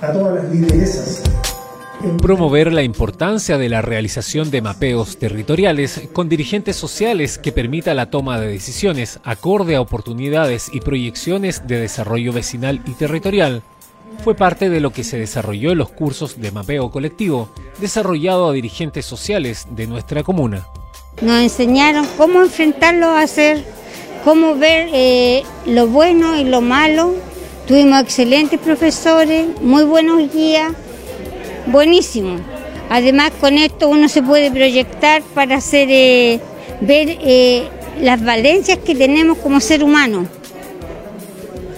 a todas las lideresas Promover la importancia de la realización de mapeos territoriales con dirigentes sociales que permita la toma de decisiones acorde a oportunidades y proyecciones de desarrollo vecinal y territorial fue parte de lo que se desarrolló en los cursos de mapeo colectivo desarrollado a dirigentes sociales de nuestra comuna. Nos enseñaron cómo enfrentarlo a hacer, cómo ver eh, lo bueno y lo malo. Tuvimos excelentes profesores, muy buenos guías buenísimo. Además con esto uno se puede proyectar para hacer eh, ver eh, las valencias que tenemos como ser humano.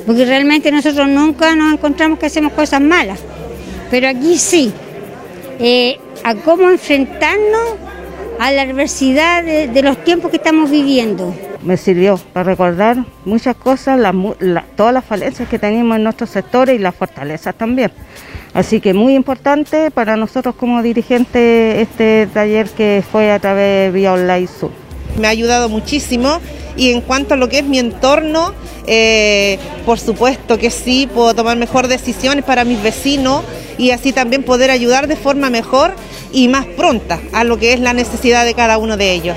Porque realmente nosotros nunca nos encontramos que hacemos cosas malas. Pero aquí sí. Eh, a cómo enfrentarnos a la adversidad de, los tiempos que estamos viviendo. Me sirvió para recordar muchas cosas, todas las falencias que tenemos en nuestros sectores y las fortalezas también. Así que muy importante para nosotros como dirigentes este taller que fue a través de Vía Online Sur. Me ha ayudado muchísimo y en cuanto a lo que es mi entorno, eh, por supuesto que sí, puedo tomar mejor decisiones para mis vecinos y así también poder ayudar de forma mejor y más pronta a lo que es la necesidad de cada uno de ellos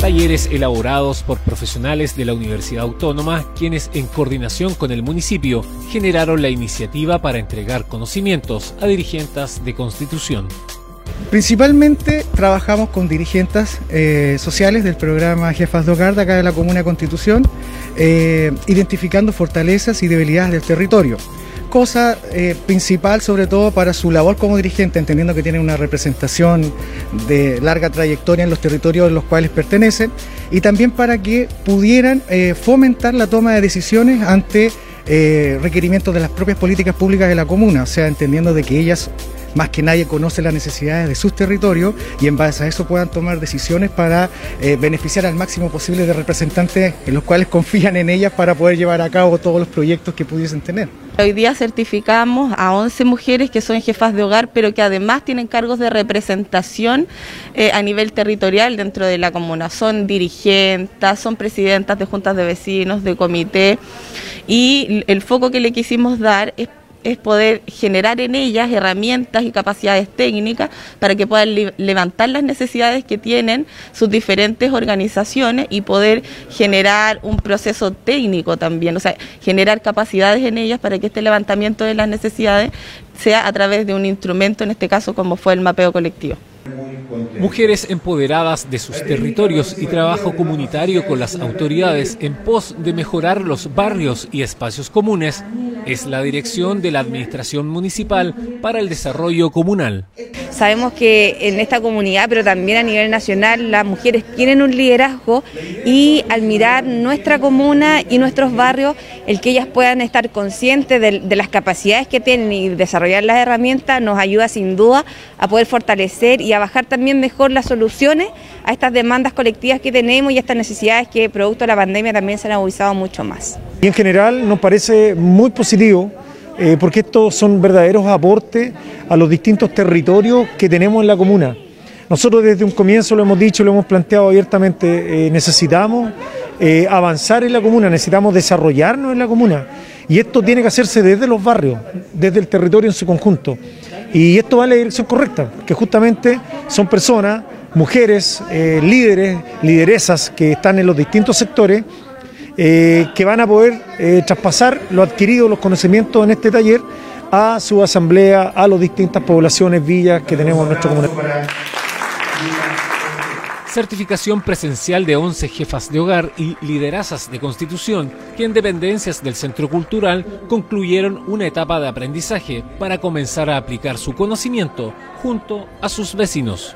talleres elaborados por profesionales de la Universidad Autónoma, quienes en coordinación con el municipio generaron la iniciativa para entregar conocimientos a dirigentes de constitución. Principalmente trabajamos con dirigentes eh, sociales del programa Jefas de Hogar de acá de la Comuna Constitución, eh, identificando fortalezas y debilidades del territorio cosa eh, principal, sobre todo para su labor como dirigente, entendiendo que tiene una representación de larga trayectoria en los territorios en los cuales pertenecen, y también para que pudieran eh, fomentar la toma de decisiones ante eh, requerimientos de las propias políticas públicas de la comuna, o sea, entendiendo de que ellas más que nadie conoce las necesidades de sus territorios y en base a eso puedan tomar decisiones para beneficiar al máximo posible de representantes en los cuales confían en ellas para poder llevar a cabo todos los proyectos que pudiesen tener. Hoy día certificamos a 11 mujeres que son jefas de hogar, pero que además tienen cargos de representación eh, a nivel territorial dentro de la comuna. Son dirigentes, son presidentas de juntas de vecinos, de comité, y el foco que le quisimos dar es es poder generar en ellas herramientas y capacidades técnicas para que puedan levantar las necesidades que tienen sus diferentes organizaciones y poder generar un proceso técnico también, o sea, generar capacidades en ellas para que este levantamiento de las necesidades sea a través de un instrumento, en este caso como fue el mapeo colectivo. Mujeres empoderadas de sus territorios y trabajo comunitario con las autoridades en pos de mejorar los barrios y espacios comunes es la dirección de la Administración Municipal para el Desarrollo Comunal. Sabemos que en esta comunidad, pero también a nivel nacional, las mujeres tienen un liderazgo y al mirar nuestra comuna y nuestros barrios, el que ellas puedan estar conscientes de, las capacidades que tienen y desarrollar las herramientas nos ayuda sin duda a poder fortalecer y a bajar también mejor las soluciones a estas demandas colectivas que tenemos y a estas necesidades que producto de la pandemia también se han agudizado mucho más. Y en general nos parece muy positivo eh, porque estos son verdaderos aportes a los distintos territorios que tenemos en la comuna. Nosotros desde un comienzo lo hemos dicho, lo hemos planteado abiertamente, eh, necesitamos eh, avanzar en la comuna, necesitamos desarrollarnos en la comuna. Y esto tiene que hacerse desde los barrios, desde el territorio en su conjunto. Y esto va en la dirección correcta, que justamente son personas, mujeres, líderes, lideresas que están en los distintos sectores eh, que van a poder eh, traspasar lo adquirido, los conocimientos en este taller a su asamblea, a las distintas poblaciones, villas que tenemos en nuestra comunidad. Certificación presencial de 11 jefas de hogar y liderazas de constitución que en dependencias del Centro Cultural concluyeron una etapa de aprendizaje para comenzar a aplicar su conocimiento junto a sus vecinos.